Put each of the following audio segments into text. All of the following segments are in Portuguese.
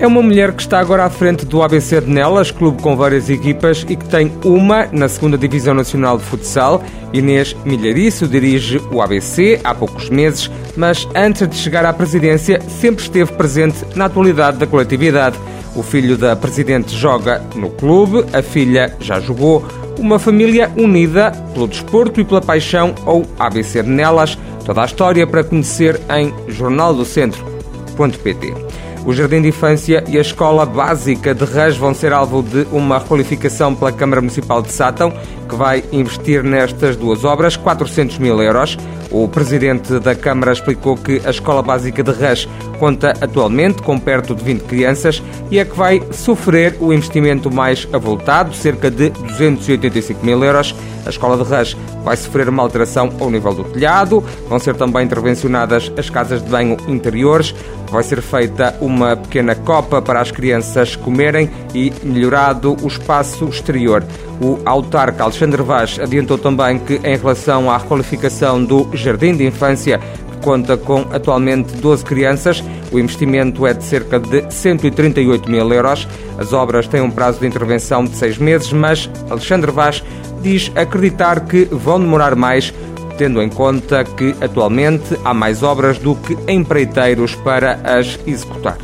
É uma mulher que está agora à frente do ABC de Nelas, clube com várias equipas e que tem uma na segunda Divisão Nacional de Futsal. Inês Milhariço dirige o ABC há poucos meses, mas antes de chegar à presidência sempre esteve presente na atualidade da coletividade. O filho da presidente joga no clube, a filha já jogou. Uma família unida pelo desporto e pela paixão ou ABC de Nelas. Toda a história para conhecer em jornaldocentro.pt. O Jardim de Infância e a Escola Básica de Reis vão ser alvo de uma requalificação pela Câmara Municipal de Sátão, que vai investir nestas duas obras 400 mil euros. O presidente da Câmara explicou que a Escola Básica de Reis conta atualmente com perto de 20 crianças e é que vai sofrer o investimento mais avultado, cerca de 285 mil euros. A Escola de Reis vai sofrer uma alteração ao nível do telhado, vão ser também intervencionadas as casas de banho interiores, vai ser feita uma pequena copa para as crianças comerem e melhorado o espaço exterior. O autarca Alexandre Vaz adiantou também que, em relação à requalificação do Jardim de Infância, que conta com atualmente 12 crianças, o investimento é de cerca de 138 mil euros. As obras têm um prazo de intervenção de seis meses, mas Alexandre Vaz diz acreditar que vão demorar mais, tendo em conta que atualmente há mais obras do que empreiteiros para as executar.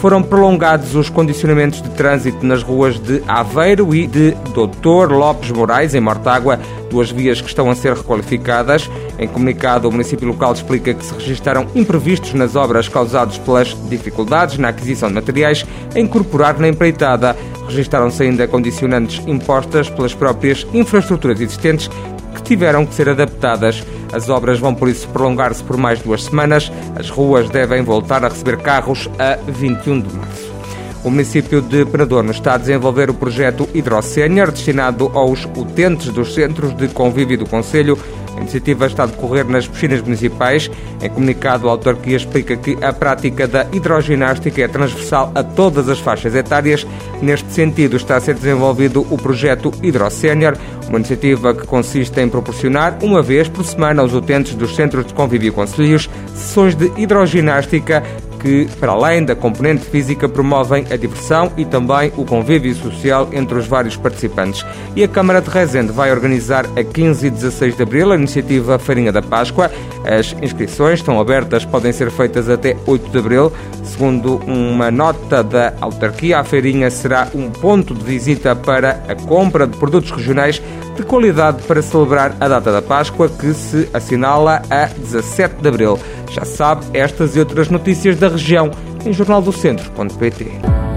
Foram prolongados os condicionamentos de trânsito nas ruas de Aveiro e de Doutor Lopes Moraes, em Mortágua, duas vias que estão a ser requalificadas. Em comunicado, o município local explica que se registaram imprevistos nas obras causados pelas dificuldades na aquisição de materiais a incorporar na empreitada. Registaram-se ainda condicionantes impostas pelas próprias infraestruturas existentes que tiveram que ser adaptadas. As obras vão, por isso, prolongar-se por mais duas semanas. As ruas devem voltar a receber carros a 21 de março. O município de Penador está a desenvolver o projeto Hidrocénior, destinado aos utentes dos centros de convívio do Conselho. A iniciativa está a decorrer nas piscinas municipais. Em comunicado, a autarquia explica que a prática da hidroginástica é transversal a todas as faixas etárias. Neste sentido, está a ser desenvolvido o projeto Hidrocénior, uma iniciativa que consiste em proporcionar, uma vez por semana, aos utentes dos centros de convívio conselhos, sessões de hidroginástica que, para além da componente física, promovem a diversão e também o convívio social entre os vários participantes. E a Câmara de Rezende vai organizar a 15 e 16 de abril a iniciativa Farinha da Páscoa. As inscrições estão abertas, podem ser feitas até 8 de abril. Segundo uma nota da autarquia, a feirinha será um ponto de visita para a compra de produtos regionais de qualidade para celebrar a data da Páscoa, que se assinala a 17 de abril. Já sabe estas e outras notícias da região em jornaldocentro.pt.